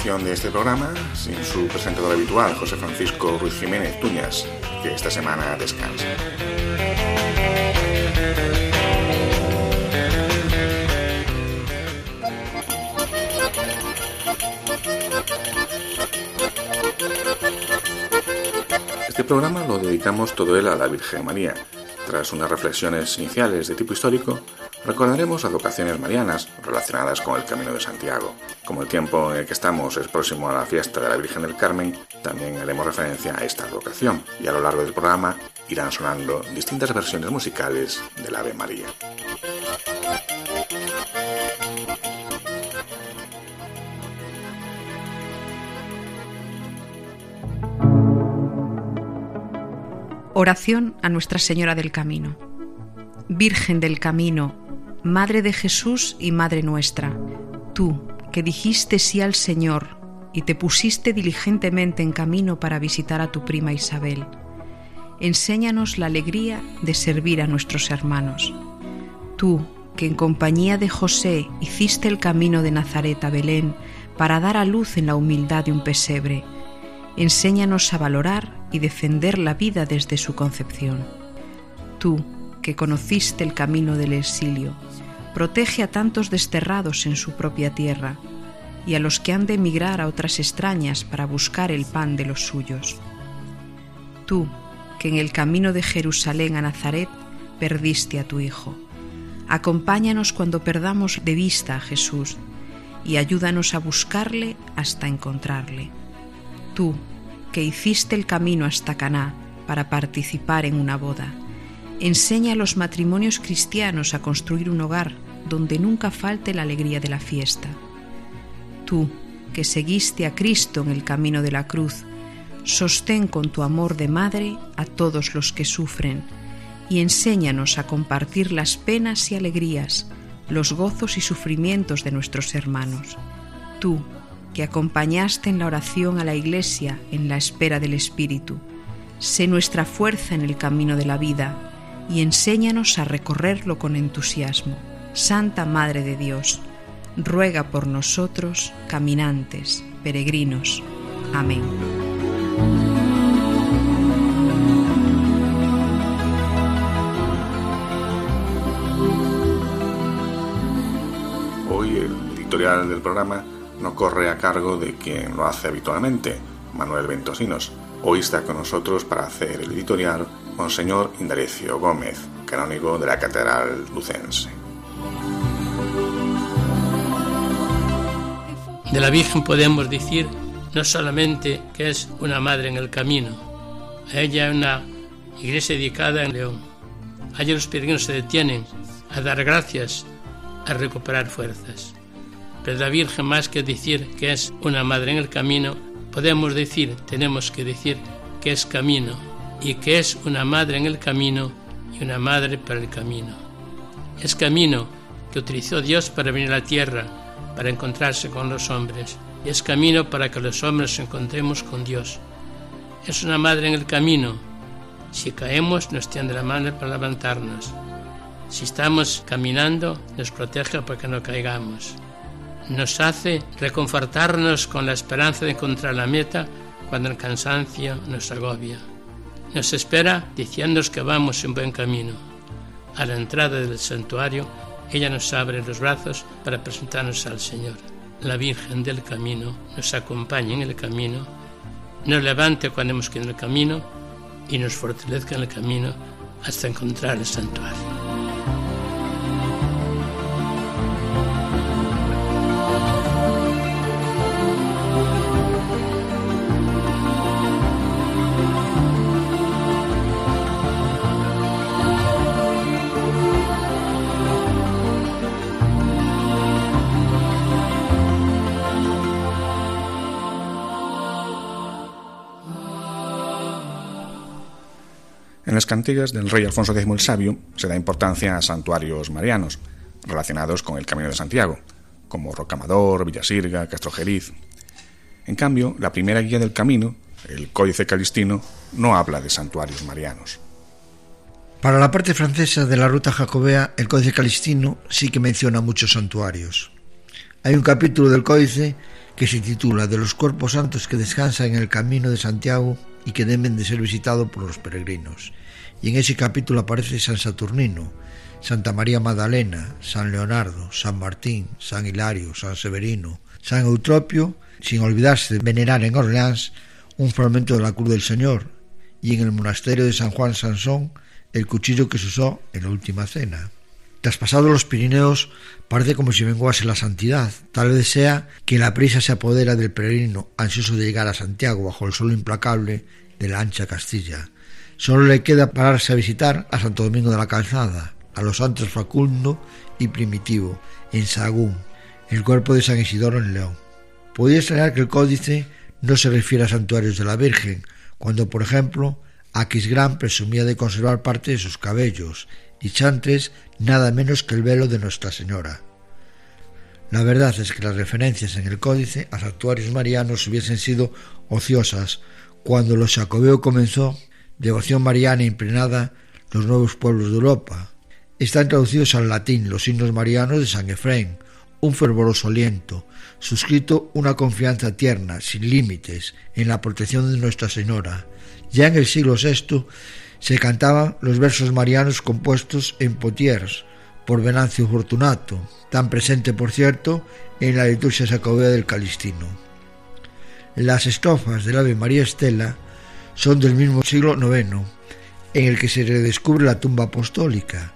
De este programa sin su presentador habitual, José Francisco Ruiz Jiménez Tuñas, que esta semana descansa. Este programa lo dedicamos todo él a la Virgen María. Tras unas reflexiones iniciales de tipo histórico, recordaremos advocaciones marianas relacionadas con el Camino de Santiago. Como el tiempo en el que estamos es próximo a la fiesta de la Virgen del Carmen, también haremos referencia a esta advocación y a lo largo del programa irán sonando distintas versiones musicales del Ave María. Oración a Nuestra Señora del Camino. Virgen del Camino, Madre de Jesús y Madre nuestra, tú que dijiste sí al Señor y te pusiste diligentemente en camino para visitar a tu prima Isabel, enséñanos la alegría de servir a nuestros hermanos. Tú que en compañía de José hiciste el camino de Nazaret a Belén para dar a luz en la humildad de un pesebre, enséñanos a valorar y defender la vida desde su concepción. Tú, que conociste el camino del exilio, protege a tantos desterrados en su propia tierra y a los que han de emigrar a otras extrañas para buscar el pan de los suyos. Tú, que en el camino de Jerusalén a Nazaret perdiste a tu Hijo, acompáñanos cuando perdamos de vista a Jesús y ayúdanos a buscarle hasta encontrarle. Tú, que hiciste el camino hasta Caná para participar en una boda, enseña a los matrimonios cristianos a construir un hogar donde nunca falte la alegría de la fiesta. Tú, que seguiste a Cristo en el camino de la cruz, sostén con tu amor de madre a todos los que sufren y enséñanos a compartir las penas y alegrías, los gozos y sufrimientos de nuestros hermanos. Tú, que acompañaste en la oración a la Iglesia en la espera del Espíritu, sé nuestra fuerza en el camino de la vida y enséñanos a recorrerlo con entusiasmo. Santa Madre de Dios, ruega por nosotros, caminantes, peregrinos. Amén. Hoy el editorial del programa no corre a cargo de quien lo hace habitualmente, Manuel Ventosinos. Hoy está con nosotros para hacer el editorial Monseñor Indalecio Gómez, canónigo de la Catedral Lucense. De la Virgen podemos decir no solamente que es una madre en el camino, ella una iglesia dedicada en León. Allí los peregrinos se detienen a dar gracias, a recuperar fuerzas. Pero la Virgen más que decir que es una madre en el camino, podemos decir, tenemos que decir que es camino, y que es una madre en el camino y una madre para el camino. Es camino que utilizó Dios para venir a la tierra, para encontrarse con los hombres, y es camino para que los hombres encontremos con Dios. Es una madre en el camino. Si caemos, nos tiende la mano para levantarnos. Si estamos caminando, nos protege para que no caigamos. Nos hace reconfortarnos con la esperanza de encontrar la meta cuando el cansancio nos agobia. Nos espera diciéndonos que vamos en buen camino. A la entrada del santuario, ella nos abre los brazos para presentarnos al Señor. La Virgen del Camino nos acompaña en el camino, nos levante cuando hemos quedado en el camino y nos fortalezca en el camino hasta encontrar el santuario. Cantigas del rey Alfonso X el Sabio se da importancia a santuarios marianos relacionados con el Camino de Santiago, como Rocamador, Villasirga, Castrojeriz. En cambio, la primera guía del camino, el Códice Calistino, no habla de santuarios marianos. Para la parte francesa de la ruta jacobea, el Códice Calistino sí que menciona muchos santuarios. Hay un capítulo del Códice que se titula De los cuerpos santos que descansan en el camino de Santiago y que deben de ser visitados por los peregrinos. Y en ese capítulo aparece San Saturnino, Santa María Magdalena, San Leonardo, San Martín, San Hilario, San Severino, San Eutropio, sin olvidarse de venerar en Orleans un fragmento de la Cruz del Señor, y en el monasterio de San Juan Sansón el cuchillo que se usó en la última cena. Traspasados los Pirineos, parece como si menguase la santidad. Tal vez sea que la prisa se apodera del peregrino ansioso de llegar a Santiago bajo el sol implacable de la ancha Castilla. Solo le queda pararse a visitar a Santo Domingo de la Calzada, a los santos Facundo y Primitivo, en Sagún, el cuerpo de San Isidoro en León. Podría extrañar que el códice no se refiere a santuarios de la Virgen, cuando, por ejemplo, Aquisgrán presumía de conservar parte de sus cabellos y Chantres nada menos que el velo de Nuestra Señora. La verdad es que las referencias en el códice a santuarios marianos hubiesen sido ociosas cuando los Jacobeo comenzó devoción mariana impregnada los nuevos pueblos de Europa. Están traducidos al latín los signos marianos de San Efraín, un fervoroso aliento, suscrito una confianza tierna, sin límites, en la protección de Nuestra Señora. Ya en el siglo VI se cantaban los versos marianos compuestos en Potiers por Venancio Fortunato, tan presente, por cierto, en la liturgia sacobea del Calistino. Las estrofas del Ave María Estela son del mismo siglo IX, en el que se redescubre la tumba apostólica,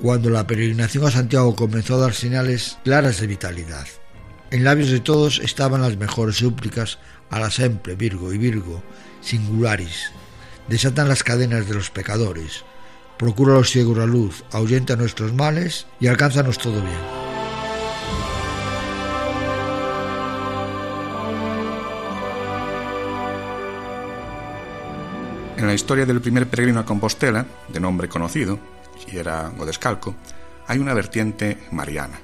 cuando la peregrinación a Santiago comenzó a dar señales claras de vitalidad. En labios de todos estaban las mejores súplicas a la sempre Virgo y Virgo, singularis, desatan las cadenas de los pecadores, procura a los ciegos la luz, ahuyenta nuestros males y alcánzanos todo bien. En la historia del primer peregrino a Compostela, de nombre conocido, y era Godescalco, hay una vertiente mariana.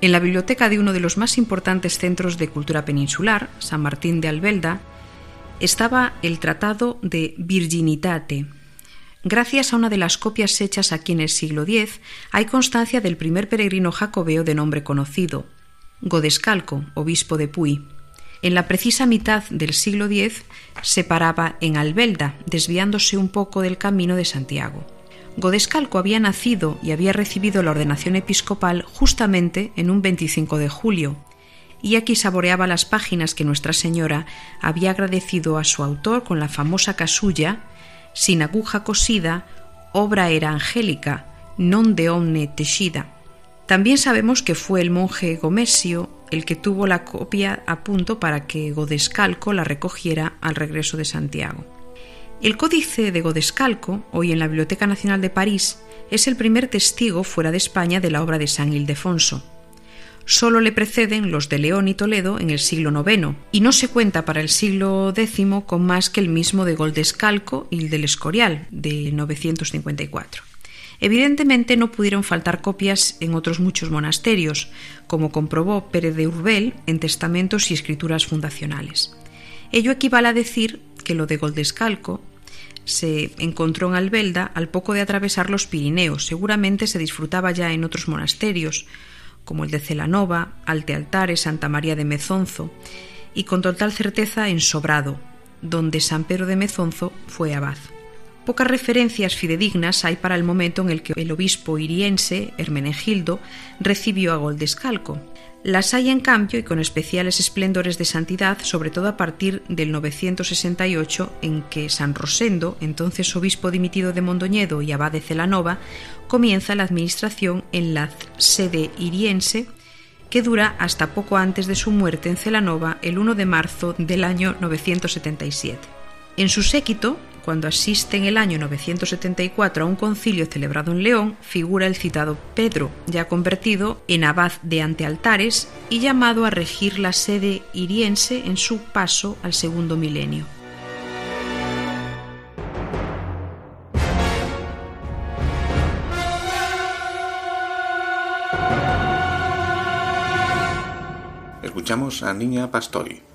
En la biblioteca de uno de los más importantes centros de cultura peninsular, San Martín de Albelda, estaba el Tratado de Virginitate. Gracias a una de las copias hechas aquí en el siglo X, hay constancia del primer peregrino jacobeo de nombre conocido, Godescalco, obispo de Puy. En la precisa mitad del siglo X se paraba en Albelda, desviándose un poco del camino de Santiago. Godescalco había nacido y había recibido la ordenación episcopal justamente en un 25 de julio, y aquí saboreaba las páginas que Nuestra Señora había agradecido a su autor con la famosa casulla Sin aguja cosida, obra era angélica, non de omne teixida. También sabemos que fue el monje Gomesio el que tuvo la copia a punto para que Godescalco la recogiera al regreso de Santiago. El Códice de Godescalco, hoy en la Biblioteca Nacional de París, es el primer testigo fuera de España de la obra de San Ildefonso solo le preceden los de León y Toledo en el siglo IX, y no se cuenta para el siglo X con más que el mismo de Goldescalco y el del Escorial, de 954. Evidentemente no pudieron faltar copias en otros muchos monasterios, como comprobó Pérez de Urbel en testamentos y escrituras fundacionales. Ello equivale a decir que lo de Goldescalco se encontró en Albelda al poco de atravesar los Pirineos. Seguramente se disfrutaba ya en otros monasterios, como el de Celanova, Altealtares, Santa María de Mezonzo, y con total certeza en Sobrado, donde San Pedro de Mezonzo fue abad. Pocas referencias fidedignas hay para el momento en el que el obispo iriense, Hermenegildo, recibió a Goldescalco, las hay en cambio y con especiales esplendores de santidad, sobre todo a partir del 968, en que San Rosendo, entonces obispo dimitido de Mondoñedo y abad de Celanova, comienza la administración en la sede iriense que dura hasta poco antes de su muerte en Celanova el 1 de marzo del año 977. En su séquito, cuando asiste en el año 974 a un concilio celebrado en León, figura el citado Pedro, ya convertido en abad de Antealtares y llamado a regir la sede iriense en su paso al segundo milenio. Escuchamos a Niña Pastori.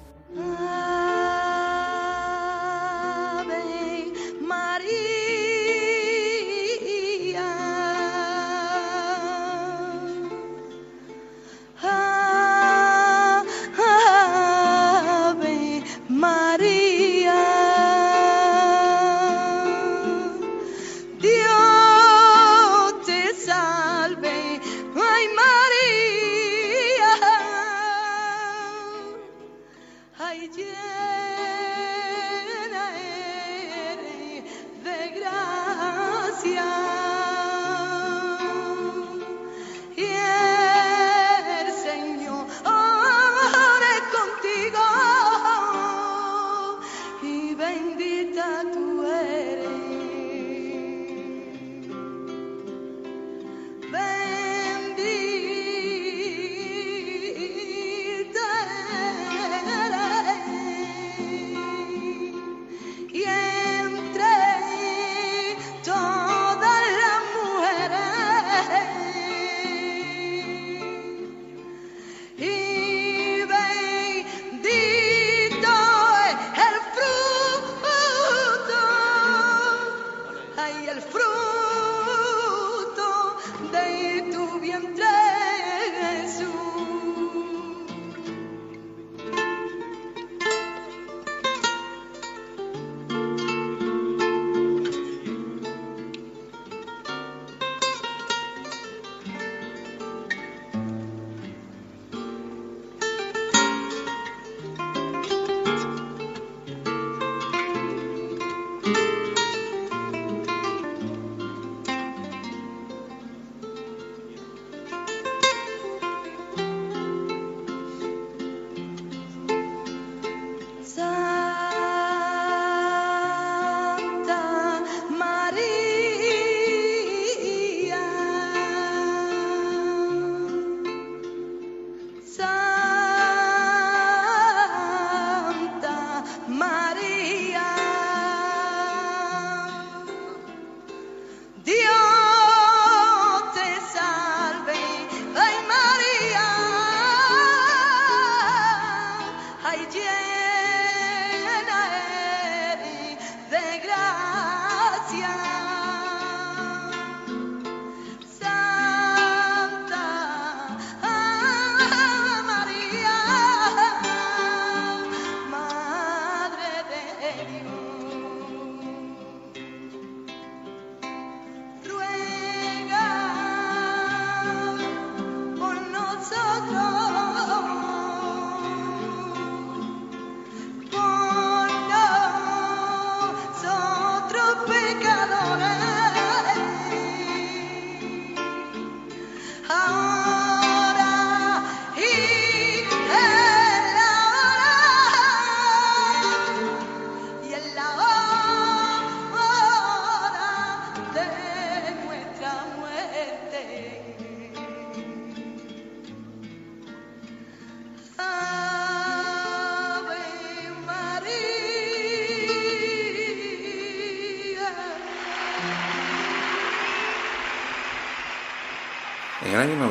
bien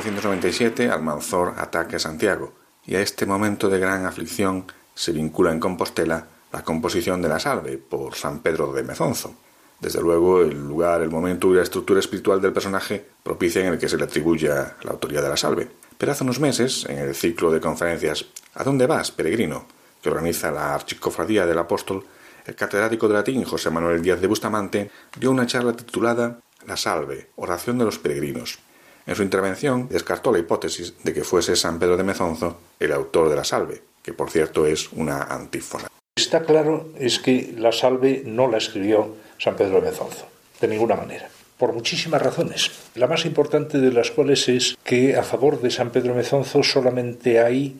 1497 Almanzor ataca Santiago y a este momento de gran aflicción se vincula en Compostela la composición de la salve por San Pedro de Mezonzo. Desde luego, el lugar, el momento y la estructura espiritual del personaje propician el que se le atribuya la autoría de la salve. Pero hace unos meses, en el ciclo de conferencias ¿A dónde vas, peregrino?, que organiza la Archicofradía del Apóstol, el catedrático de latín José Manuel Díaz de Bustamante dio una charla titulada La Salve, Oración de los Peregrinos, en su intervención descartó la hipótesis de que fuese San Pedro de Mezonzo el autor de la salve, que por cierto es una antífona. Está claro es que la salve no la escribió San Pedro de Mezonzo, de ninguna manera, por muchísimas razones. La más importante de las cuales es que a favor de San Pedro de Mezonzo solamente hay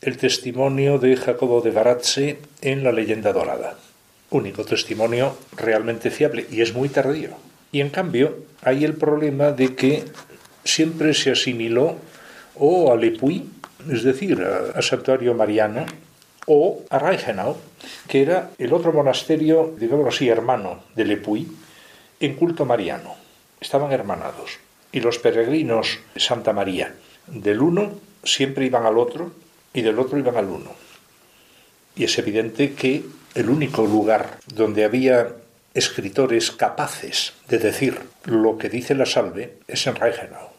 el testimonio de Jacobo de Baratze en la leyenda dorada. Único testimonio realmente fiable y es muy tardío. Y en cambio hay el problema de que siempre se asimiló o a Lepuy, es decir, al santuario mariano, o a Reichenau, que era el otro monasterio, digamos así, hermano de Lepuy, en culto mariano. Estaban hermanados. Y los peregrinos Santa María del uno siempre iban al otro y del otro iban al uno. Y es evidente que el único lugar donde había escritores capaces de decir lo que dice la salve es en Reichenau.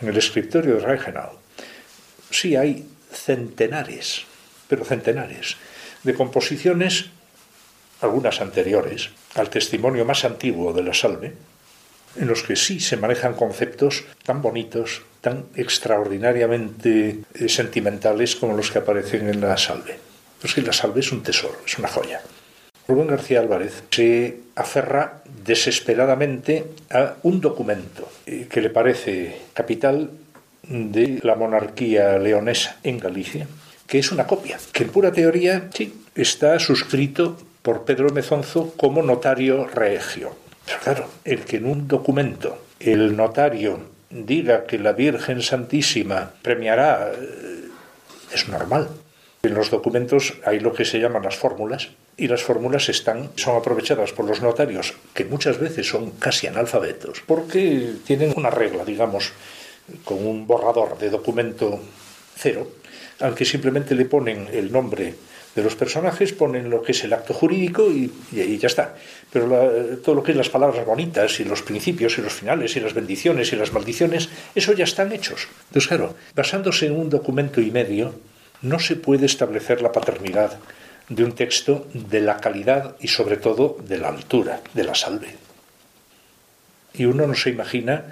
En el escritorio de Reichenau sí hay centenares, pero centenares, de composiciones, algunas anteriores, al testimonio más antiguo de la salve, en los que sí se manejan conceptos tan bonitos, tan extraordinariamente eh, sentimentales como los que aparecen en la salve. Pues que la salve es un tesoro, es una joya. Rubén García Álvarez se aferra desesperadamente a un documento eh, que le parece capital de la monarquía leonesa en Galicia, que es una copia, que en pura teoría sí está suscrito por Pedro Mezonzo como notario regio. Pero claro, el que en un documento el notario diga que la Virgen Santísima premiará eh, es normal. En los documentos hay lo que se llaman las fórmulas y las fórmulas están son aprovechadas por los notarios que muchas veces son casi analfabetos porque tienen una regla, digamos, con un borrador de documento cero, al que simplemente le ponen el nombre de los personajes, ponen lo que es el acto jurídico y, ya está. Pero todo lo que es las palabras bonitas y los principios y los finales y las bendiciones y las maldiciones, eso ya están hechos. Entonces, claro, basándose en un documento y medio, no se puede establecer la paternidad de un texto de la calidad y sobre todo de la altura, de la salve. Y uno no se imagina,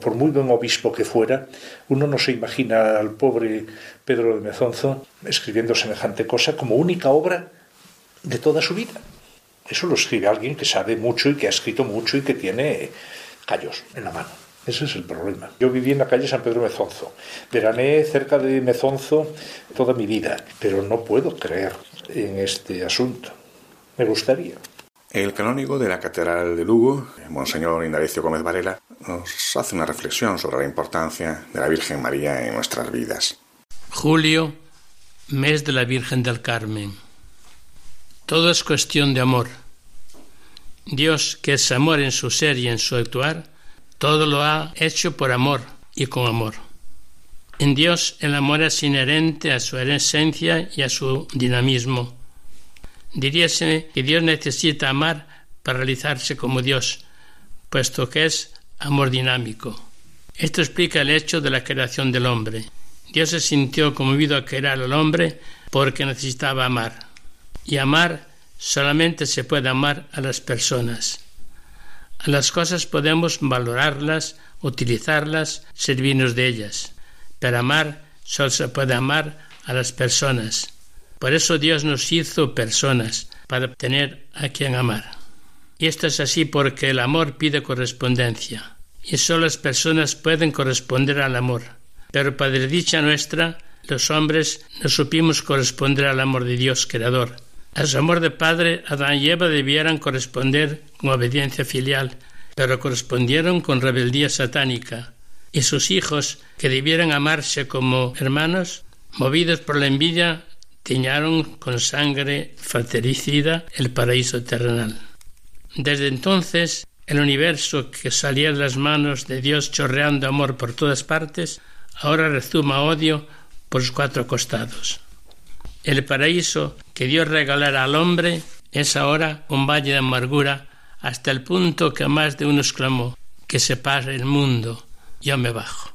por muy buen obispo que fuera, uno no se imagina al pobre Pedro de Mezonzo escribiendo semejante cosa como única obra de toda su vida. Eso lo escribe alguien que sabe mucho y que ha escrito mucho y que tiene callos en la mano. Ese es el problema. Yo viví en la calle San Pedro Mezonzo. Verané cerca de Mezonzo toda mi vida, pero no puedo creer en este asunto. Me gustaría. El canónigo de la Catedral de Lugo, Monseñor Indalecio Gómez Varela, nos hace una reflexión sobre la importancia de la Virgen María en nuestras vidas. Julio, mes de la Virgen del Carmen. Todo es cuestión de amor. Dios, que es amor en su ser y en su actuar, todo lo ha hecho por amor y con amor. En Dios el amor es inherente a su esencia y a su dinamismo. Diríase que Dios necesita amar para realizarse como Dios, puesto que es amor dinámico. Esto explica el hecho de la creación del hombre. Dios se sintió conmovido a crear al hombre porque necesitaba amar. Y amar solamente se puede amar a las personas. Las cosas podemos valorarlas, utilizarlas, servirnos de ellas, pero amar solo se puede amar a las personas. Por eso Dios nos hizo personas, para tener a quien amar. Y esto es así porque el amor pide correspondencia, y solo las personas pueden corresponder al amor. Pero para dicha nuestra, los hombres no supimos corresponder al amor de Dios Creador, a su amor de padre, Adán y Eva debieran corresponder con obediencia filial, pero correspondieron con rebeldía satánica. Y sus hijos, que debieran amarse como hermanos, movidos por la envidia, tiñaron con sangre fratricida el paraíso terrenal. Desde entonces, el universo que salía de las manos de Dios chorreando amor por todas partes, ahora rezuma odio por sus cuatro costados. El paraíso que Dios regalara al hombre es ahora un valle de amargura hasta el punto que más de uno exclamó que se pase el mundo, yo me bajo.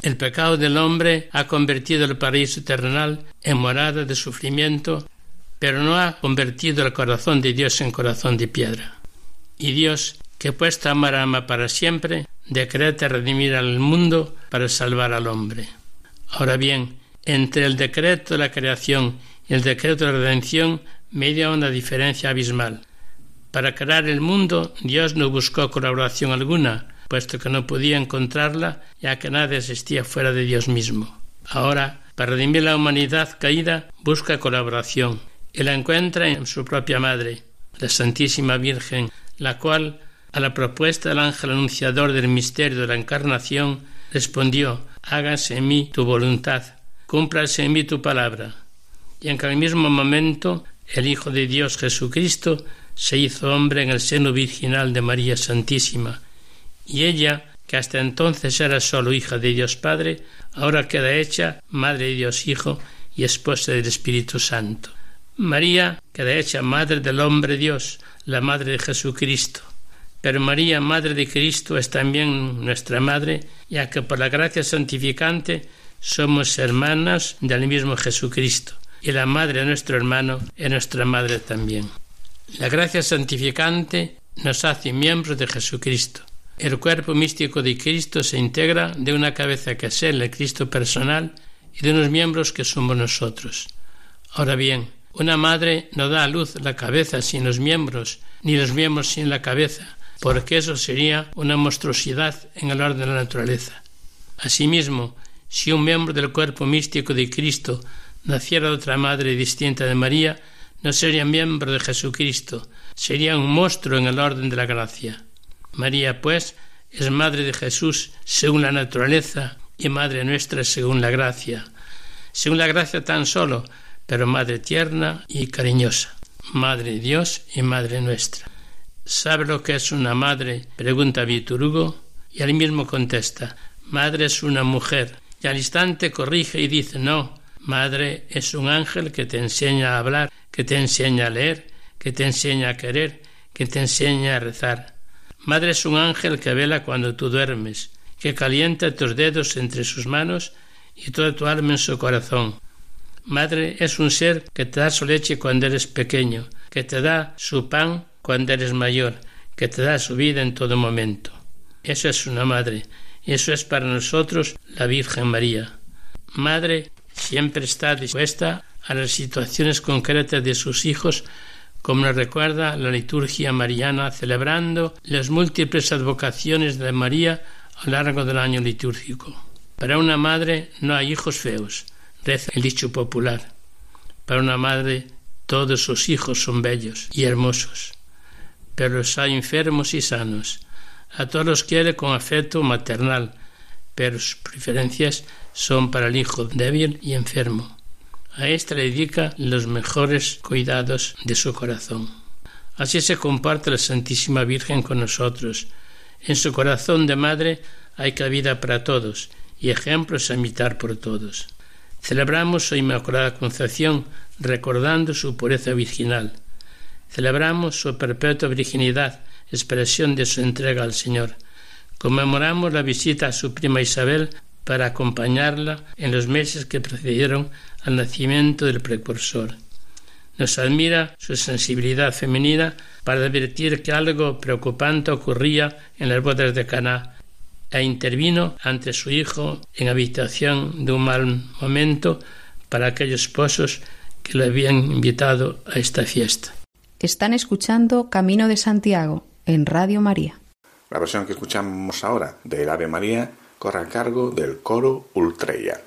El pecado del hombre ha convertido el paraíso terrenal en morada de sufrimiento, pero no ha convertido el corazón de Dios en corazón de piedra. Y Dios, que puesto a amar ama para siempre, decreta redimir al mundo para salvar al hombre. Ahora bien, entre el decreto de la creación y el decreto de la redención media una diferencia abismal. Para crear el mundo, Dios no buscó colaboración alguna, puesto que no podía encontrarla, ya que nada existía fuera de Dios mismo. Ahora, para redimir la humanidad caída, busca colaboración y la encuentra en su propia madre, la Santísima Virgen, la cual, a la propuesta del ángel anunciador del misterio de la encarnación, respondió Hágase en mí tu voluntad, cúmplase en mí tu palabra. Y en aquel mismo momento el Hijo de Dios Jesucristo se hizo hombre en el seno virginal de María Santísima, y ella, que hasta entonces era sólo hija de Dios Padre, ahora queda hecha Madre de Dios Hijo, y esposa del Espíritu Santo. María queda hecha Madre del Hombre Dios, la Madre de Jesucristo. Pero María, Madre de Cristo, es también nuestra Madre, ya que por la gracia santificante somos hermanas del mismo Jesucristo, y la Madre de nuestro hermano es nuestra Madre también. La gracia santificante nos hace miembros de Jesucristo. El cuerpo místico de Cristo se integra de una cabeza que es Él, el Cristo personal, y de unos miembros que somos nosotros. Ahora bien, una madre no da a luz la cabeza sin los miembros, ni los miembros sin la cabeza, porque eso sería una monstruosidad en el orden de la naturaleza. Asimismo, si un miembro del cuerpo místico de Cristo naciera de otra madre distinta de María, no sería miembro de Jesucristo, sería un monstruo en el orden de la gracia. María, pues, es madre de Jesús según la naturaleza y madre nuestra según la gracia. Según la gracia tan solo, pero madre tierna y cariñosa, madre Dios y madre nuestra. ¿Sabe lo que es una madre? pregunta Víctor Hugo, y él mismo contesta, madre es una mujer, y al instante corrige y dice, no, madre es un ángel que te enseña a hablar, que te enseña a leer, que te enseña a querer, que te enseña a rezar. Madre es un ángel que vela cuando tú duermes, que calienta tus dedos entre sus manos y toda tu alma en su corazón, Madre es un ser que te da su leche cuando eres pequeño, que te da su pan cuando eres mayor, que te da su vida en todo momento. Eso es una madre, eso es para nosotros la Virgen María. Madre siempre está dispuesta a las situaciones concretas de sus hijos, como nos recuerda la liturgia mariana, celebrando las múltiples advocaciones de María a lo largo del año litúrgico. Para una madre no hay hijos feos, Reza el dicho popular. Para una madre todos sus hijos son bellos y hermosos, pero los hay enfermos y sanos. A todos los quiere con afecto maternal, pero sus preferencias son para el hijo débil y enfermo. A éste le dedica los mejores cuidados de su corazón. Así se comparte la Santísima Virgen con nosotros. En su corazón de madre hay cabida para todos y ejemplos a imitar por todos. Celebramos su Inmaculada Concepción recordando su pureza virginal. Celebramos su perpetua virginidad, expresión de su entrega al Señor. Conmemoramos la visita a su prima Isabel para acompañarla en los meses que precedieron al nacimiento del precursor. Nos admira su sensibilidad femenina para advertir que algo preocupante ocurría en las bodas de Caná e intervino ante su hijo en habitación de un mal momento para aquellos esposos que le habían invitado a esta fiesta. Están escuchando Camino de Santiago en Radio María. La versión que escuchamos ahora del Ave María corre a cargo del coro Ultreya.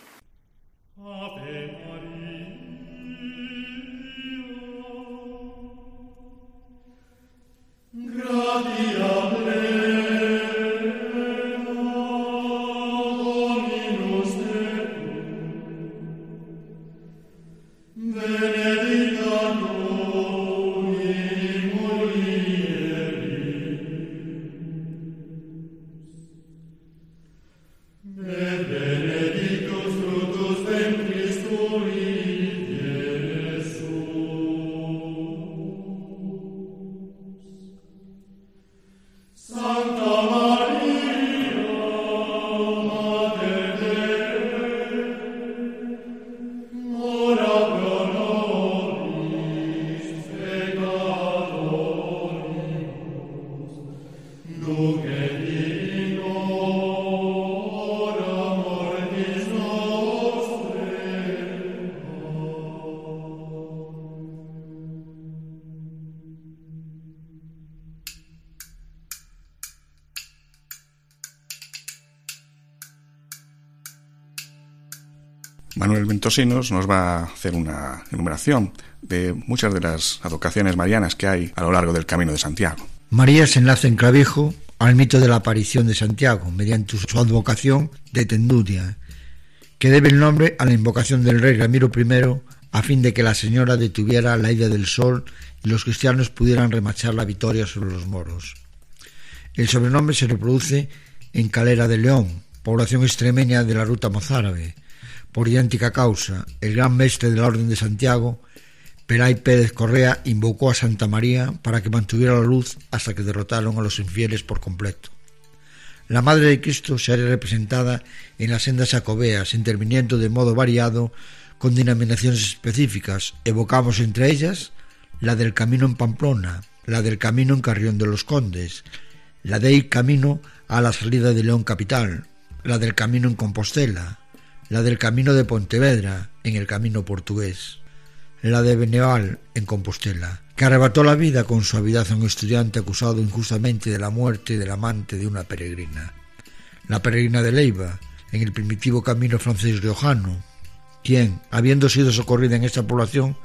Nos va a hacer una enumeración de muchas de las advocaciones marianas que hay a lo largo del Camino de Santiago. María se enlaza en clavijo al mito de la aparición de Santiago mediante su advocación de Tendudia, que debe el nombre a la invocación del rey Ramiro I a fin de que la señora detuviera la ida del sol y los cristianos pudieran remachar la victoria sobre los moros. El sobrenombre se reproduce en Calera de León, población extremeña de la ruta mozárabe, Por idéntica causa, el gran mestre de la Orden de Santiago, Peray Pérez Correa, invocó a Santa María para que mantuviera la luz hasta que derrotaron a los infieles por completo. La Madre de Cristo se hará representada en las sendas jacobeas, interviniendo de modo variado con denominaciones específicas. Evocamos entre ellas la del camino en Pamplona, la del camino en Carrión de los Condes, la del camino a la salida de León Capital, la del camino en Compostela, la del camino de Pontevedra en el camino portugués, la de Beneval en Compostela, que arrebató la vida con suavidad a un estudiante acusado injustamente de la muerte del amante de una peregrina, la peregrina de Leiva en el primitivo camino francés riojano, quien, habiendo sido socorrida en esta población,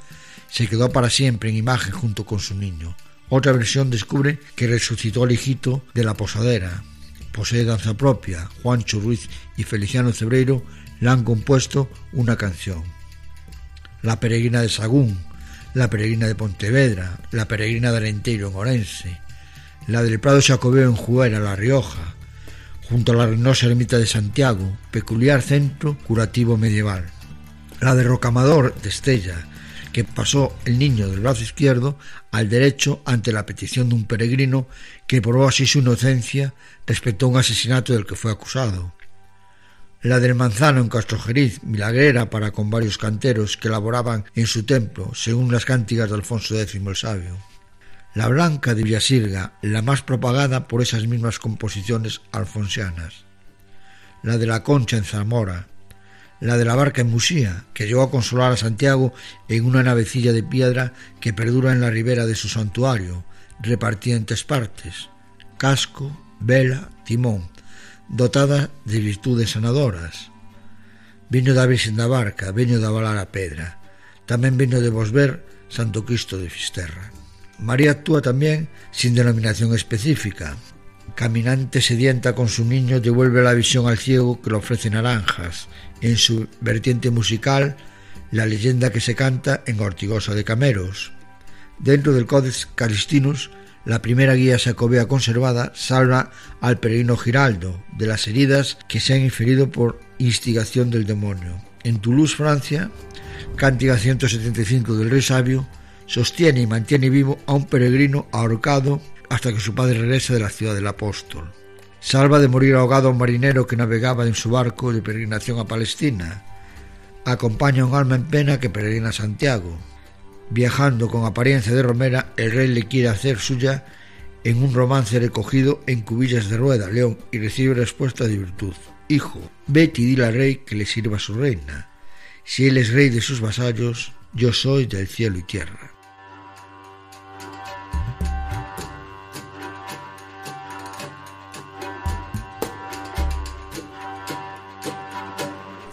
se quedó para siempre en imagen junto con su niño. Otra versión descubre que resucitó al hijito de la posadera. Posee danza propia. Juancho Ruiz y Feliciano Cebreiro le han compuesto una canción. La peregrina de Sagún, la peregrina de Pontevedra, la peregrina de Arenteiro en Orense, la del Prado Jacobeo en Juera, La Rioja, junto a la ruinosa ermita de Santiago, peculiar centro curativo medieval. La de Rocamador de Estella, que pasó el niño del brazo izquierdo al derecho ante la petición de un peregrino que probó así su inocencia respecto a un asesinato del que fue acusado. La del Manzano en Castrojeriz, milagrera para con varios canteros que laboraban en su templo, según las cántigas de Alfonso X el Sabio. La Blanca de Villasirga, la más propagada por esas mismas composiciones alfonsianas. La de la Concha en Zamora, la de la barca en Musía, que llegó a consolar a Santiago en una navecilla de piedra que perdura en la ribera de su santuario, repartida en tres partes, casco, vela, timón, dotada de virtudes sanadoras. Vino da Virgen da Barca, veño da Valar a Pedra. Tamén vino de vos ver Santo Cristo de Fisterra. María actúa tamén sin denominación específica. Caminante sedienta con su niño devuelve la visión al ciego que le ofrece naranjas. En su vertiente musical, la leyenda que se canta en Ortigosa de Cameros. Dentro del Codex Calistinus la primera guía sacobea conservada salva al peregrino Giraldo de las heridas que se han inferido por instigación del demonio. En Toulouse, Francia, Cántica 175 del Rey Sabio sostiene y mantiene vivo a un peregrino ahorcado hasta que su padre regrese de la ciudad del apóstol. Salva de morir ahogado a un marinero que navegaba en su barco de peregrinación a Palestina. Acompaña a un alma en pena que peregrina a Santiago. Viajando con apariencia de romera, el rey le quiere hacer suya en un romance recogido en cubillas de rueda, león, y recibe respuesta de virtud. Hijo, vete y dile al rey que le sirva su reina. Si él es rey de sus vasallos, yo soy del cielo y tierra.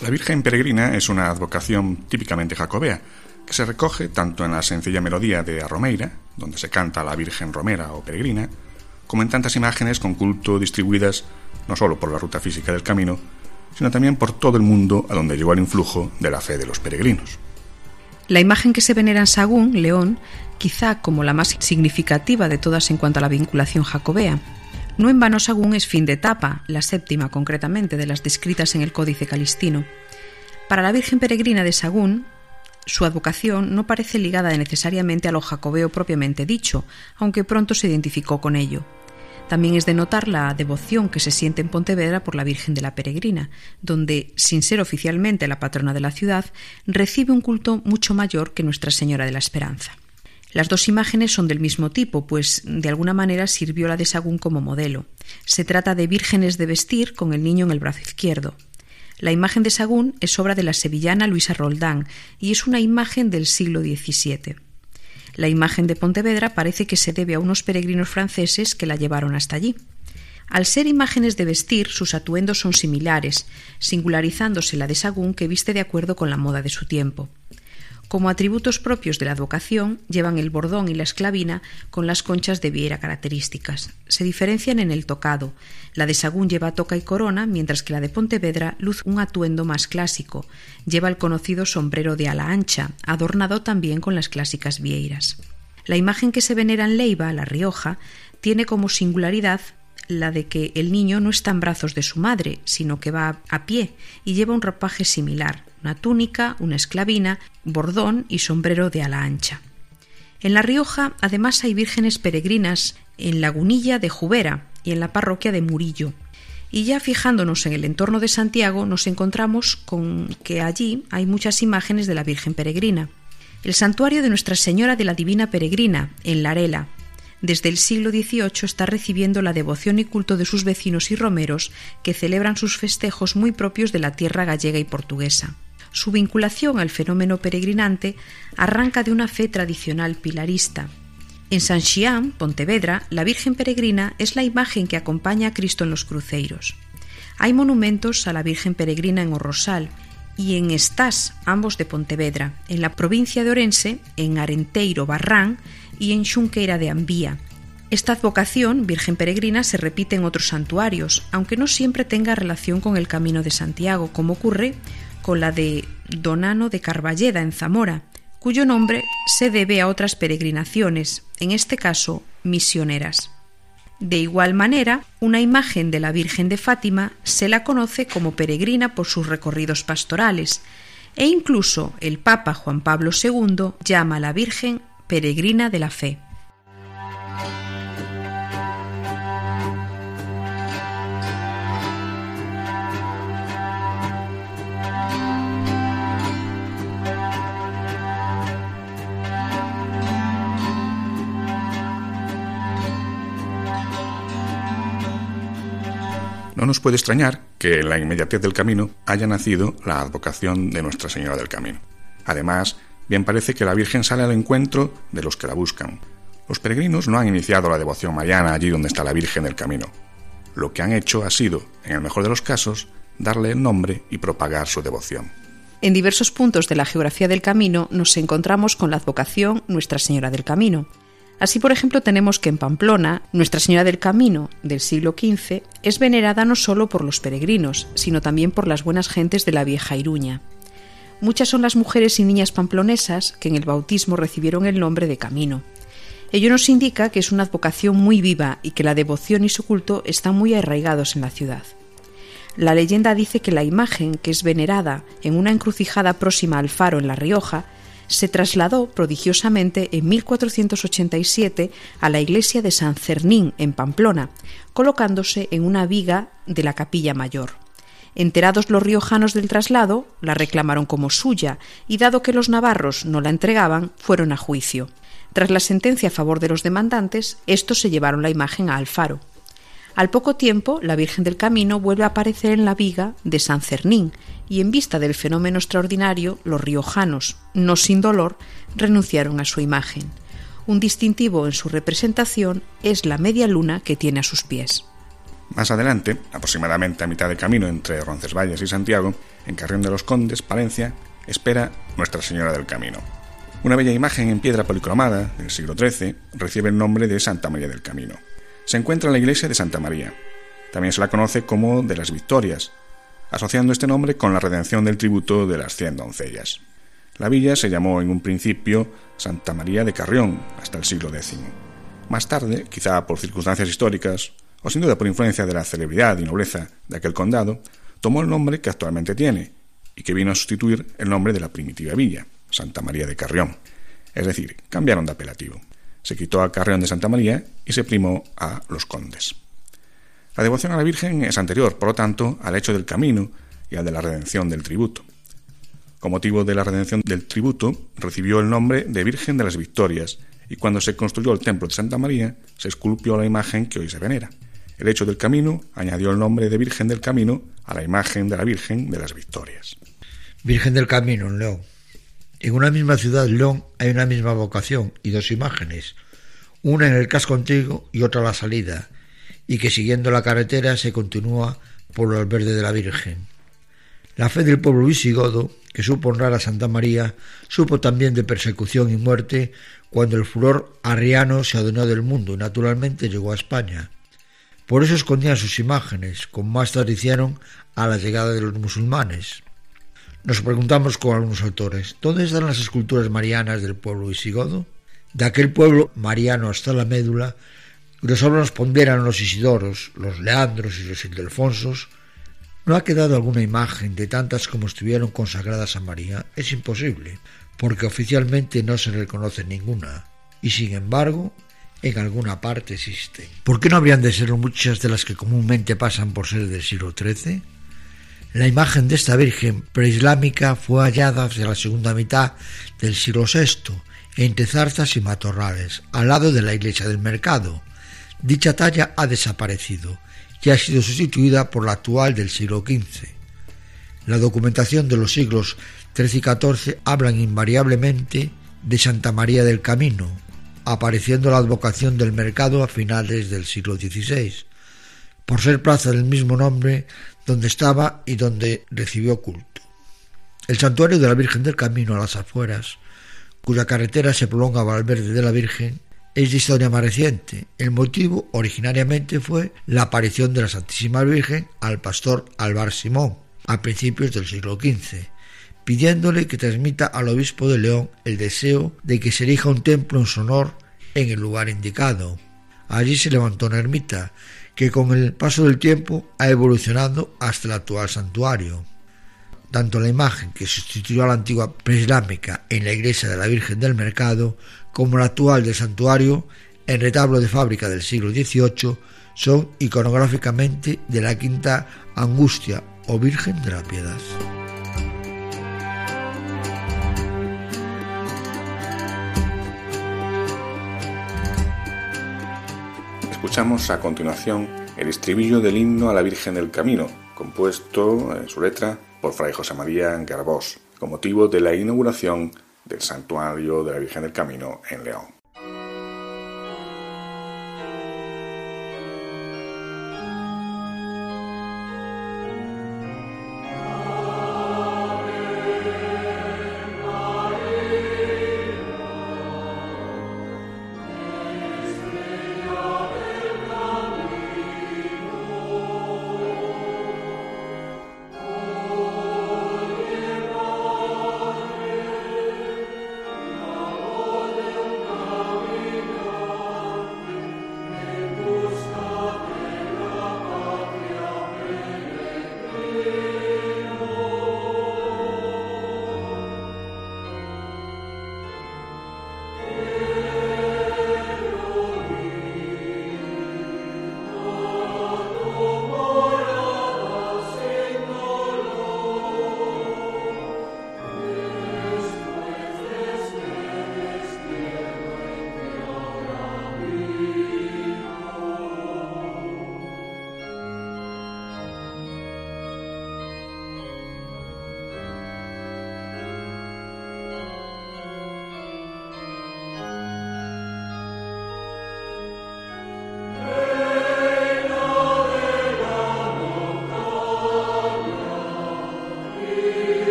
La Virgen Peregrina es una advocación típicamente jacobea, que se recoge tanto en la sencilla melodía de A Romeira, donde se canta a la Virgen Romera o Peregrina, como en tantas imágenes con culto distribuidas no solo por la ruta física del camino, sino también por todo el mundo a donde llegó el influjo de la fe de los peregrinos. La imagen que se venera en Sagún, León, quizá como la más significativa de todas en cuanto a la vinculación jacobea. No en vano Sagún es fin de etapa, la séptima concretamente de las descritas en el Códice Calistino. Para la Virgen Peregrina de Sagún, su advocación no parece ligada necesariamente a lo jacobeo propiamente dicho, aunque pronto se identificó con ello. También es de notar la devoción que se siente en Pontevedra por la Virgen de la Peregrina, donde, sin ser oficialmente la patrona de la ciudad, recibe un culto mucho mayor que Nuestra Señora de la Esperanza. Las dos imágenes son del mismo tipo, pues de alguna manera sirvió la de Sagún como modelo. Se trata de vírgenes de vestir con el niño en el brazo izquierdo. La imagen de Sagún es obra de la sevillana Luisa Roldán y es una imagen del siglo XVII. La imagen de Pontevedra parece que se debe a unos peregrinos franceses que la llevaron hasta allí. Al ser imágenes de vestir, sus atuendos son similares, singularizándose la de Sagún que viste de acuerdo con la moda de su tiempo. Como atributos propios de la advocación, llevan el bordón y la esclavina con las conchas de viera características. Se diferencian en el tocado. La de Sagún lleva toca y corona, mientras que la de Pontevedra luce un atuendo más clásico. Lleva el conocido sombrero de ala ancha, adornado también con las clásicas vieiras. La imagen que se venera en Leiva, La Rioja, tiene como singularidad la de que el niño no está en brazos de su madre, sino que va a pie y lleva un ropaje similar, una túnica, una esclavina, bordón y sombrero de ala ancha. En La Rioja además hay vírgenes peregrinas en Lagunilla de Jubera y en la parroquia de Murillo. Y ya fijándonos en el entorno de Santiago nos encontramos con que allí hay muchas imágenes de la Virgen Peregrina. El santuario de Nuestra Señora de la Divina Peregrina, en Larela, desde el siglo XVIII está recibiendo la devoción y culto de sus vecinos y romeros que celebran sus festejos muy propios de la tierra gallega y portuguesa. Su vinculación al fenómeno peregrinante arranca de una fe tradicional pilarista. En San Xián, Pontevedra, la Virgen Peregrina es la imagen que acompaña a Cristo en los cruceiros. Hay monumentos a la Virgen Peregrina en Orrosal y en Estás, ambos de Pontevedra, en la provincia de Orense, en Arenteiro Barrán y en Xunqueira de Ambía. Esta advocación, Virgen Peregrina, se repite en otros santuarios, aunque no siempre tenga relación con el Camino de Santiago, como ocurre con la de Donano de Carballeda en Zamora, cuyo nombre se debe a otras peregrinaciones, en este caso misioneras. De igual manera, una imagen de la Virgen de Fátima se la conoce como peregrina por sus recorridos pastorales, e incluso el Papa Juan Pablo II llama a la Virgen peregrina de la fe. No nos puede extrañar que en la inmediatez del camino haya nacido la advocación de Nuestra Señora del Camino. Además, bien parece que la Virgen sale al encuentro de los que la buscan. Los peregrinos no han iniciado la devoción mariana allí donde está la Virgen del Camino. Lo que han hecho ha sido, en el mejor de los casos, darle el nombre y propagar su devoción. En diversos puntos de la geografía del camino nos encontramos con la advocación Nuestra Señora del Camino, Así, por ejemplo, tenemos que en Pamplona, Nuestra Señora del Camino del siglo XV es venerada no solo por los peregrinos, sino también por las buenas gentes de la vieja Iruña. Muchas son las mujeres y niñas pamplonesas que en el bautismo recibieron el nombre de Camino. Ello nos indica que es una advocación muy viva y que la devoción y su culto están muy arraigados en la ciudad. La leyenda dice que la imagen, que es venerada en una encrucijada próxima al faro en La Rioja, se trasladó prodigiosamente en 1487 a la iglesia de San Cernín, en Pamplona, colocándose en una viga de la capilla mayor. Enterados los riojanos del traslado, la reclamaron como suya y dado que los navarros no la entregaban, fueron a juicio. Tras la sentencia a favor de los demandantes, estos se llevaron la imagen a Alfaro. Al poco tiempo, la Virgen del Camino vuelve a aparecer en la viga de San Cernín, y en vista del fenómeno extraordinario, los riojanos, no sin dolor, renunciaron a su imagen. Un distintivo en su representación es la media luna que tiene a sus pies. Más adelante, aproximadamente a mitad de camino entre Roncesvalles y Santiago, en Carrión de los Condes, Palencia, espera Nuestra Señora del Camino. Una bella imagen en piedra policromada del siglo XIII recibe el nombre de Santa María del Camino se encuentra en la iglesia de Santa María. También se la conoce como de las Victorias, asociando este nombre con la redención del tributo de las cien doncellas. La villa se llamó en un principio Santa María de Carrión hasta el siglo X. Más tarde, quizá por circunstancias históricas, o sin duda por influencia de la celebridad y nobleza de aquel condado, tomó el nombre que actualmente tiene y que vino a sustituir el nombre de la primitiva villa, Santa María de Carrión. Es decir, cambiaron de apelativo. Se quitó a Carreón de Santa María y se primó a los condes. La devoción a la Virgen es anterior, por lo tanto, al hecho del camino y al de la redención del tributo. Con motivo de la redención del tributo, recibió el nombre de Virgen de las Victorias y cuando se construyó el templo de Santa María, se esculpió la imagen que hoy se venera. El hecho del camino añadió el nombre de Virgen del Camino a la imagen de la Virgen de las Victorias. Virgen del Camino León. En una misma ciudad, León, hay una misma vocación y dos imágenes, una en el casco antiguo y otra a la salida, y que siguiendo la carretera se continúa por el albergue de la Virgen. La fe del pueblo visigodo, que supo honrar a Santa María, supo también de persecución y muerte cuando el furor arriano se adonó del mundo y naturalmente llegó a España. Por eso escondían sus imágenes, como más tarde a la llegada de los musulmanes. Nos preguntamos con algunos autores, ¿dónde están las esculturas marianas del pueblo visigodo? De aquel pueblo mariano hasta la médula, nos ponderan los Isidoros, los Leandros y los Ildefonsos, ¿no ha quedado alguna imagen de tantas como estuvieron consagradas a María? Es imposible, porque oficialmente no se reconoce ninguna, y sin embargo, en alguna parte existen. ¿Por qué no habrían de ser muchas de las que comúnmente pasan por ser del siglo XIII? La imagen de esta Virgen preislámica fue hallada hacia la segunda mitad del siglo VI, entre zarzas y matorrales, al lado de la iglesia del mercado. Dicha talla ha desaparecido y ha sido sustituida por la actual del siglo XV. La documentación de los siglos XIII y XIV hablan invariablemente de Santa María del Camino, apareciendo la advocación del mercado a finales del siglo XVI, por ser plaza del mismo nombre donde estaba y donde recibió culto. El santuario de la Virgen del Camino a las afueras cuya carretera se prolonga a Valverde de la Virgen, es de historia más reciente. El motivo originariamente fue la aparición de la Santísima Virgen al pastor Alvar Simón a principios del siglo XV, pidiéndole que transmita al obispo de León el deseo de que se erija un templo en su honor en el lugar indicado. Allí se levantó una ermita que con el paso del tiempo ha evolucionado hasta el actual santuario tanto la imagen que sustituyó a la antigua preislámica en la iglesia de la Virgen del Mercado como la actual del santuario en retablo de fábrica del siglo XVIII son iconográficamente de la quinta angustia o Virgen de la Piedad. Escuchamos a continuación el estribillo del himno a la Virgen del Camino, compuesto en su letra por Fray José María Garbós, con motivo de la inauguración del Santuario de la Virgen del Camino en León.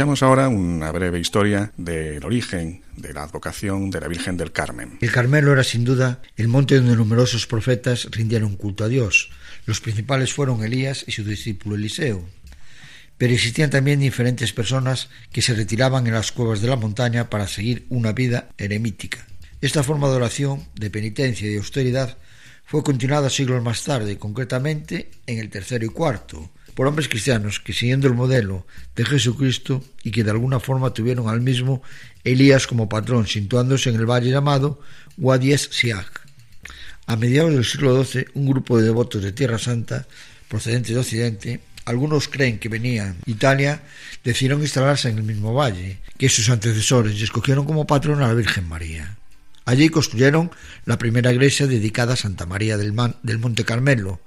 Escuchamos ahora una breve historia del origen de la advocación de la Virgen del Carmen. El Carmelo era sin duda el monte donde numerosos profetas rindieron culto a Dios. Los principales fueron Elías y su discípulo Eliseo. Pero existían también diferentes personas que se retiraban en las cuevas de la montaña para seguir una vida eremítica. Esta forma de oración, de penitencia y de austeridad fue continuada siglos más tarde, concretamente en el tercero y cuarto, por hombres cristianos que siguiendo el modelo de Jesucristo y que de alguna forma tuvieron al mismo Elías como patrón, situándose en el valle llamado Wadies Siach. A mediados del siglo XII, un grupo de devotos de Tierra Santa, procedentes de Occidente, algunos creen que venían de Italia, decidieron instalarse en el mismo valle que sus antecesores y escogieron como patrona a la Virgen María. Allí construyeron la primera iglesia dedicada a Santa María del, del Monte Carmelo.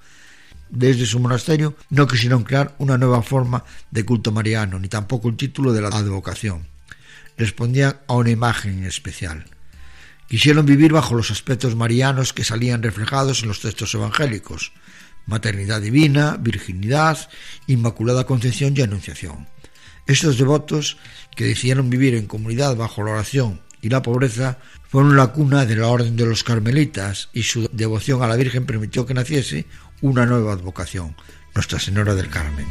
Desde su monasterio no quisieron crear una nueva forma de culto mariano, ni tampoco el título de la advocación. Respondían a una imagen especial. Quisieron vivir bajo los aspectos marianos que salían reflejados en los textos evangélicos, maternidad divina, virginidad, inmaculada concepción y anunciación. Estos devotos, que decidieron vivir en comunidad bajo la oración y la pobreza, fueron la cuna de la orden de los carmelitas y su devoción a la Virgen permitió que naciese una nueva advocación, Nuestra Señora del Carmen.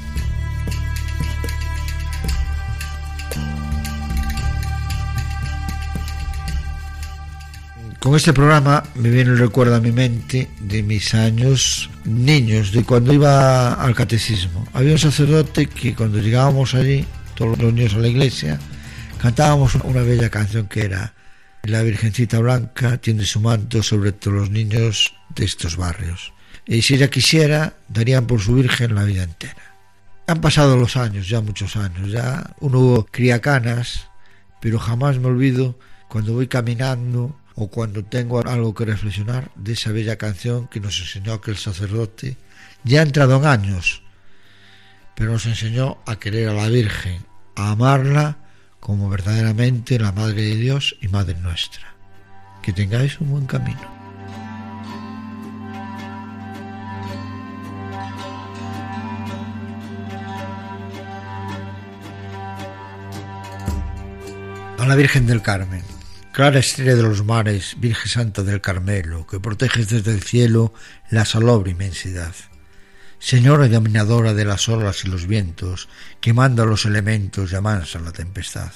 Con este programa me viene el recuerdo a mi mente de mis años niños, de cuando iba al catecismo. Había un sacerdote que cuando llegábamos allí, todos los niños a la iglesia, cantábamos una bella canción que era La Virgencita Blanca tiene su manto sobre todos los niños de estos barrios. Y si ella quisiera, darían por su Virgen la vida entera. Han pasado los años, ya muchos años, ya uno cría canas, pero jamás me olvido cuando voy caminando o cuando tengo algo que reflexionar de esa bella canción que nos enseñó aquel sacerdote, ya ha entrado en años, pero nos enseñó a querer a la Virgen, a amarla como verdaderamente la Madre de Dios y Madre nuestra. Que tengáis un buen camino. A la Virgen del Carmen. Clara estrella de los mares, Virgen Santa del Carmelo, que proteges desde el cielo la salobre inmensidad. Señora y dominadora de las olas y los vientos, que manda los elementos y amansa la tempestad.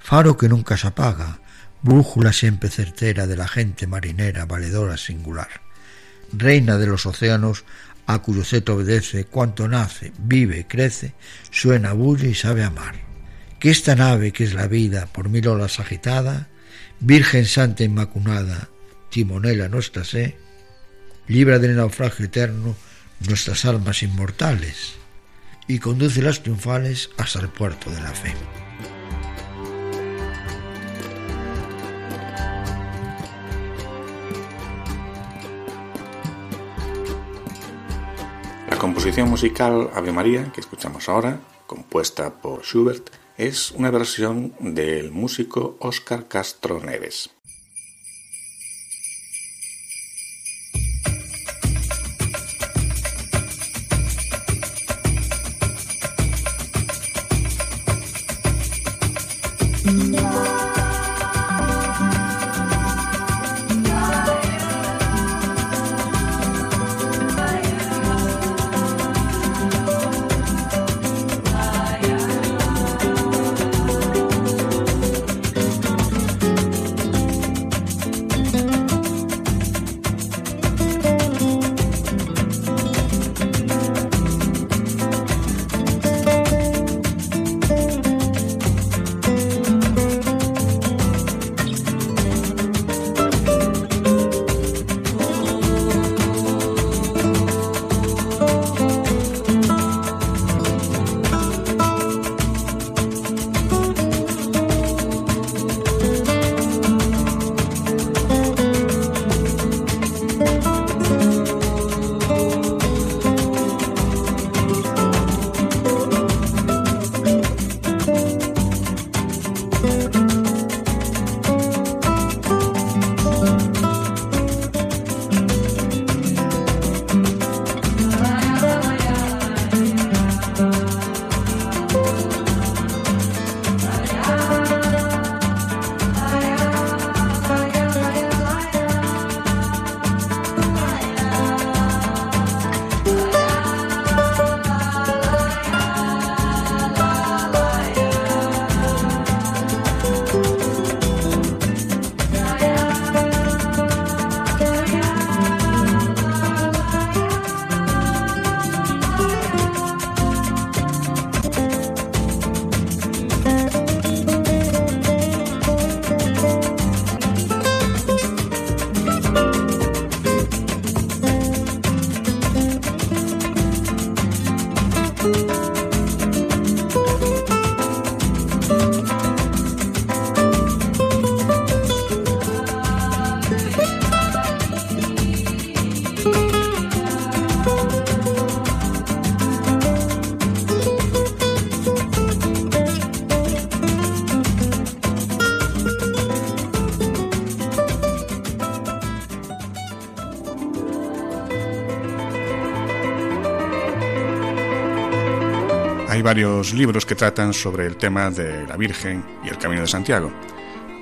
Faro que nunca se apaga, brújula siempre certera de la gente marinera, valedora singular. Reina de los océanos, a cuyo ceto obedece, cuanto nace, vive, crece, suena, bulle y sabe amar. Que esta nave que es la vida, por mil olas agitada, Virgen Santa Inmaculada, timonela nuestra sé, libra del naufragio eterno nuestras almas inmortales y conduce las triunfales hasta el puerto de la fe. La composición musical Ave María, que escuchamos ahora, compuesta por Schubert, es una versión del músico Óscar Castro Neves. Varios libros que tratan sobre el tema de la Virgen y el Camino de Santiago,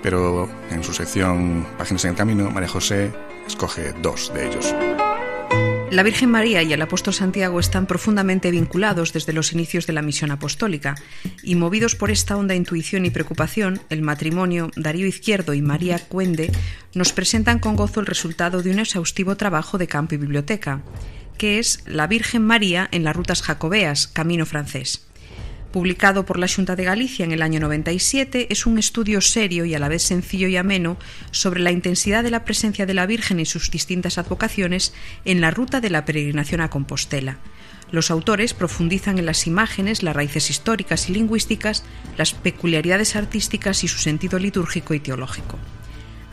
pero en su sección Páginas en el Camino, María José escoge dos de ellos. La Virgen María y el apóstol Santiago están profundamente vinculados desde los inicios de la misión apostólica, y movidos por esta honda intuición y preocupación, el matrimonio Darío Izquierdo y María Cuende nos presentan con gozo el resultado de un exhaustivo trabajo de campo y biblioteca, que es La Virgen María en las rutas jacobeas, camino francés publicado por la Junta de Galicia en el año 97, es un estudio serio y a la vez sencillo y ameno sobre la intensidad de la presencia de la Virgen y sus distintas advocaciones en la ruta de la peregrinación a Compostela. Los autores profundizan en las imágenes, las raíces históricas y lingüísticas, las peculiaridades artísticas y su sentido litúrgico y teológico.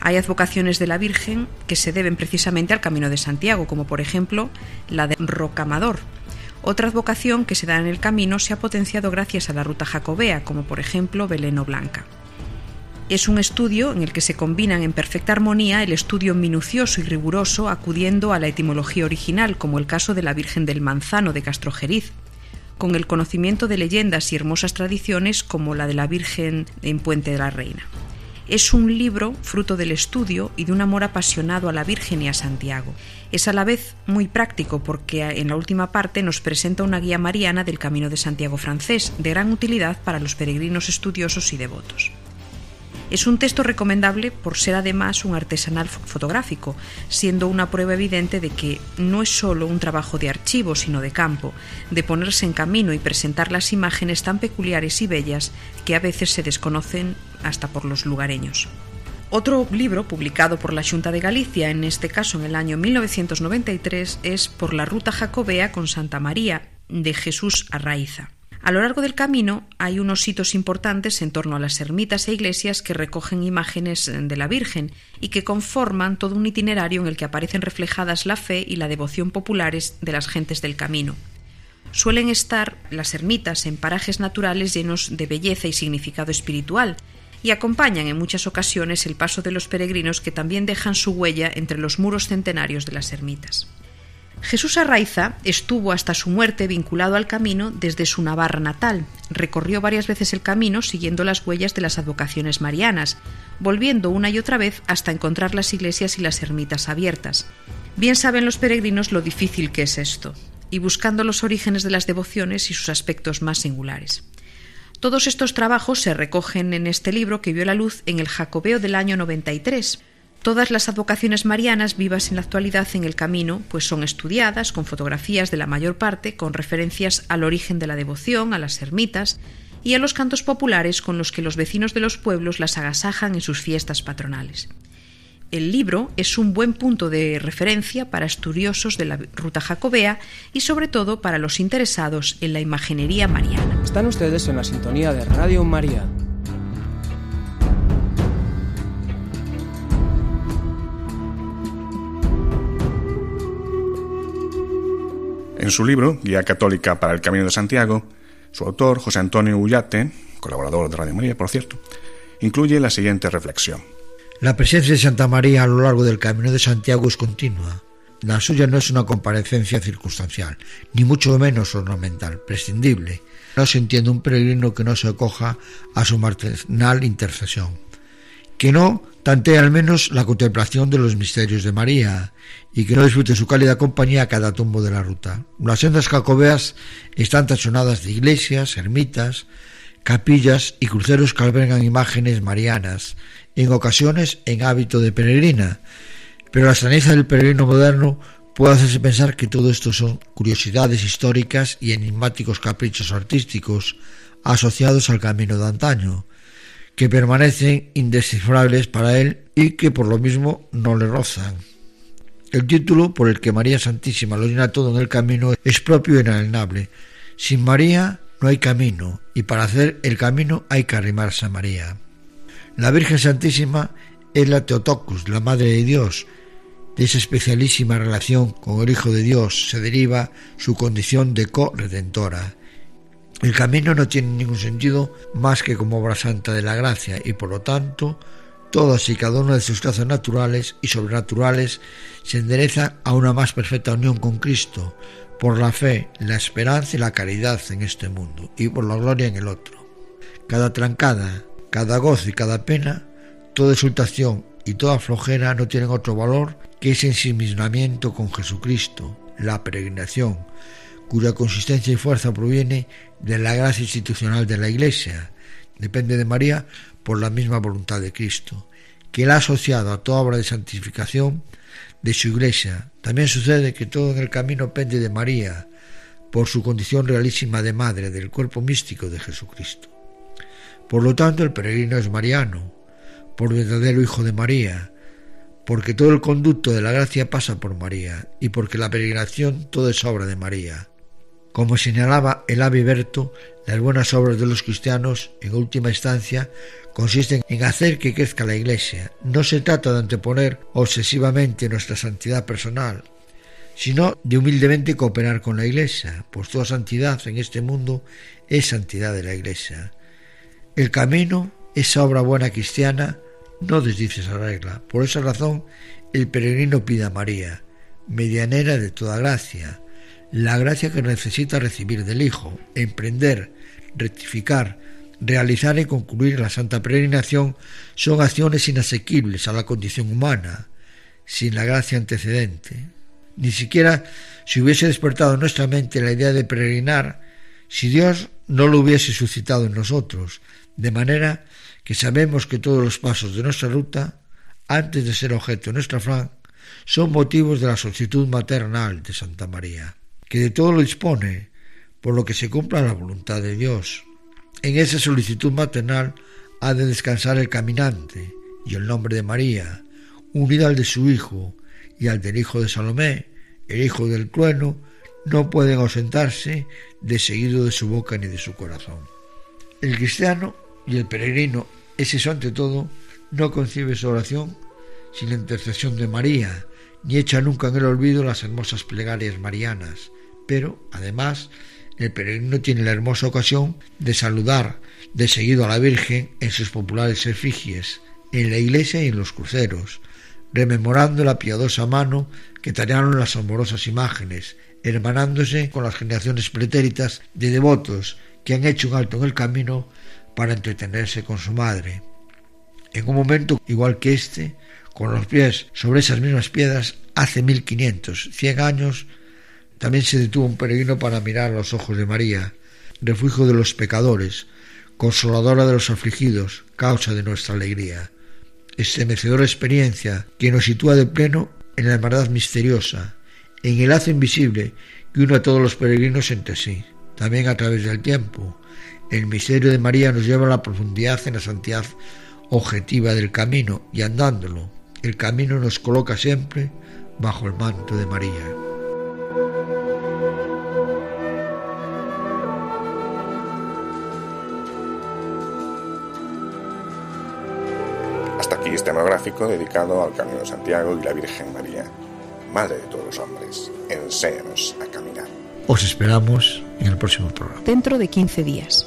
Hay advocaciones de la Virgen que se deben precisamente al Camino de Santiago, como por ejemplo la de Rocamador, otra advocación que se da en el camino se ha potenciado gracias a la ruta jacobea, como por ejemplo Beleno Blanca. Es un estudio en el que se combinan en perfecta armonía el estudio minucioso y riguroso acudiendo a la etimología original, como el caso de la Virgen del Manzano de Castrojeriz, con el conocimiento de leyendas y hermosas tradiciones como la de la Virgen en Puente de la Reina. Es un libro fruto del estudio y de un amor apasionado a la Virgen y a Santiago. Es a la vez muy práctico porque en la última parte nos presenta una guía mariana del Camino de Santiago francés, de gran utilidad para los peregrinos estudiosos y devotos. Es un texto recomendable por ser además un artesanal fotográfico, siendo una prueba evidente de que no es solo un trabajo de archivo, sino de campo, de ponerse en camino y presentar las imágenes tan peculiares y bellas que a veces se desconocen hasta por los lugareños. Otro libro publicado por la Junta de Galicia, en este caso en el año 1993, es Por la Ruta Jacobea con Santa María, de Jesús Arraiza. A lo largo del camino hay unos hitos importantes en torno a las ermitas e iglesias que recogen imágenes de la Virgen y que conforman todo un itinerario en el que aparecen reflejadas la fe y la devoción populares de las gentes del camino. Suelen estar las ermitas en parajes naturales llenos de belleza y significado espiritual, y acompañan en muchas ocasiones el paso de los peregrinos que también dejan su huella entre los muros centenarios de las ermitas. Jesús Arraiza estuvo hasta su muerte vinculado al camino desde su Navarra natal. Recorrió varias veces el camino siguiendo las huellas de las advocaciones marianas, volviendo una y otra vez hasta encontrar las iglesias y las ermitas abiertas. Bien saben los peregrinos lo difícil que es esto, y buscando los orígenes de las devociones y sus aspectos más singulares. Todos estos trabajos se recogen en este libro que vio la luz en el Jacobeo del año 93, Todas las advocaciones marianas vivas en la actualidad en el camino, pues son estudiadas con fotografías de la mayor parte con referencias al origen de la devoción, a las ermitas y a los cantos populares con los que los vecinos de los pueblos las agasajan en sus fiestas patronales. El libro es un buen punto de referencia para estudiosos de la ruta jacobea y sobre todo para los interesados en la imaginería mariana. Están ustedes en la sintonía de Radio María En su libro, Guía Católica para el Camino de Santiago, su autor, José Antonio Ullate, colaborador de Radio María, por cierto, incluye la siguiente reflexión. La presencia de Santa María a lo largo del Camino de Santiago es continua. La suya no es una comparecencia circunstancial, ni mucho menos ornamental, prescindible. No se entiende un peregrino que no se acoja a su maternal intercesión, que no tante al menos la contemplación de los misterios de María y que no disfrute su cálida compañía a cada tumbo de la ruta. Las sendas jacobeas están tachonadas de iglesias, ermitas, capillas y cruceros que albergan imágenes marianas, en ocasiones en hábito de peregrina, pero la extrañeza del peregrino moderno puede hacerse pensar que todo esto son curiosidades históricas y enigmáticos caprichos artísticos asociados al camino de antaño, que permanecen indescifrables para él y que por lo mismo no le rozan. El título por el que María Santísima lo llena todo en el camino es propio e inalienable. Sin María no hay camino y para hacer el camino hay que arrimarse a María. La Virgen Santísima es la Teotocus, la Madre de Dios. De esa especialísima relación con el Hijo de Dios se deriva su condición de co-redentora el camino no tiene ningún sentido más que como obra santa de la gracia y por lo tanto todas y cada una de sus trazas naturales y sobrenaturales se endereza a una más perfecta unión con Cristo, por la fe, la esperanza y la caridad en este mundo y por la gloria en el otro. Cada trancada, cada gozo y cada pena, toda exultación y toda flojera no tienen otro valor que ese ensimismamiento con Jesucristo, la peregrinación, cuya consistencia y fuerza proviene de la gracia institucional de la Iglesia, depende de María por la misma voluntad de Cristo, que la ha asociado a toda obra de santificación de su Iglesia. También sucede que todo en el camino pende de María, por su condición realísima de madre del cuerpo místico de Jesucristo. Por lo tanto, el peregrino es mariano, por verdadero hijo de María, porque todo el conducto de la gracia pasa por María y porque la peregrinación todo es obra de María. Como señalaba el Ave Berto, las buenas obras de los cristianos, en última instancia, consisten en hacer que crezca la Iglesia. No se trata de anteponer obsesivamente nuestra santidad personal, sino de humildemente cooperar con la Iglesia, pues toda santidad en este mundo es santidad de la Iglesia. El camino, esa obra buena cristiana, no desdice esa regla. Por esa razón, el peregrino pide a María, medianera de toda gracia, la gracia que necesita recibir del Hijo, emprender, rectificar, realizar y concluir la santa peregrinación son acciones inasequibles a la condición humana, sin la gracia antecedente. Ni siquiera si hubiese despertado en nuestra mente la idea de peregrinar, si Dios no lo hubiese suscitado en nosotros, de manera que sabemos que todos los pasos de nuestra ruta, antes de ser objeto de nuestra afán, son motivos de la solicitud maternal de Santa María, que de todo lo dispone, por lo que se cumpla la voluntad de Dios. En esa solicitud maternal ha de descansar el caminante, y el nombre de María, unido al de su Hijo y al del Hijo de Salomé, el Hijo del trueno, no pueden ausentarse de seguido de su boca ni de su corazón. El cristiano y el peregrino, ese ante todo, no concibe su oración sin la intercesión de María, ni echa nunca en el olvido las hermosas plegarias marianas. Pero, además, el peregrino tiene la hermosa ocasión de saludar de seguido a la Virgen en sus populares efigies, en la iglesia y en los cruceros, rememorando la piadosa mano que tallaron las amorosas imágenes, hermanándose con las generaciones pretéritas de devotos que han hecho un alto en el camino para entretenerse con su madre. En un momento igual que este, con los pies sobre esas mismas piedras, hace mil quinientos, cien años, también se detuvo un peregrino para mirar los ojos de María, refugio de los pecadores, consoladora de los afligidos, causa de nuestra alegría. Estremecedora experiencia que nos sitúa de pleno en la hermandad misteriosa, en el lazo invisible que une a todos los peregrinos entre sí, también a través del tiempo, el misterio de María nos lleva a la profundidad en la santidad objetiva del camino y andándolo, el camino nos coloca siempre bajo el manto de María. Hasta aquí este monográfico dedicado al Camino de Santiago y la Virgen María, Madre de todos los hombres. Enséñanos a caminar. Os esperamos en el próximo programa. Dentro de 15 días.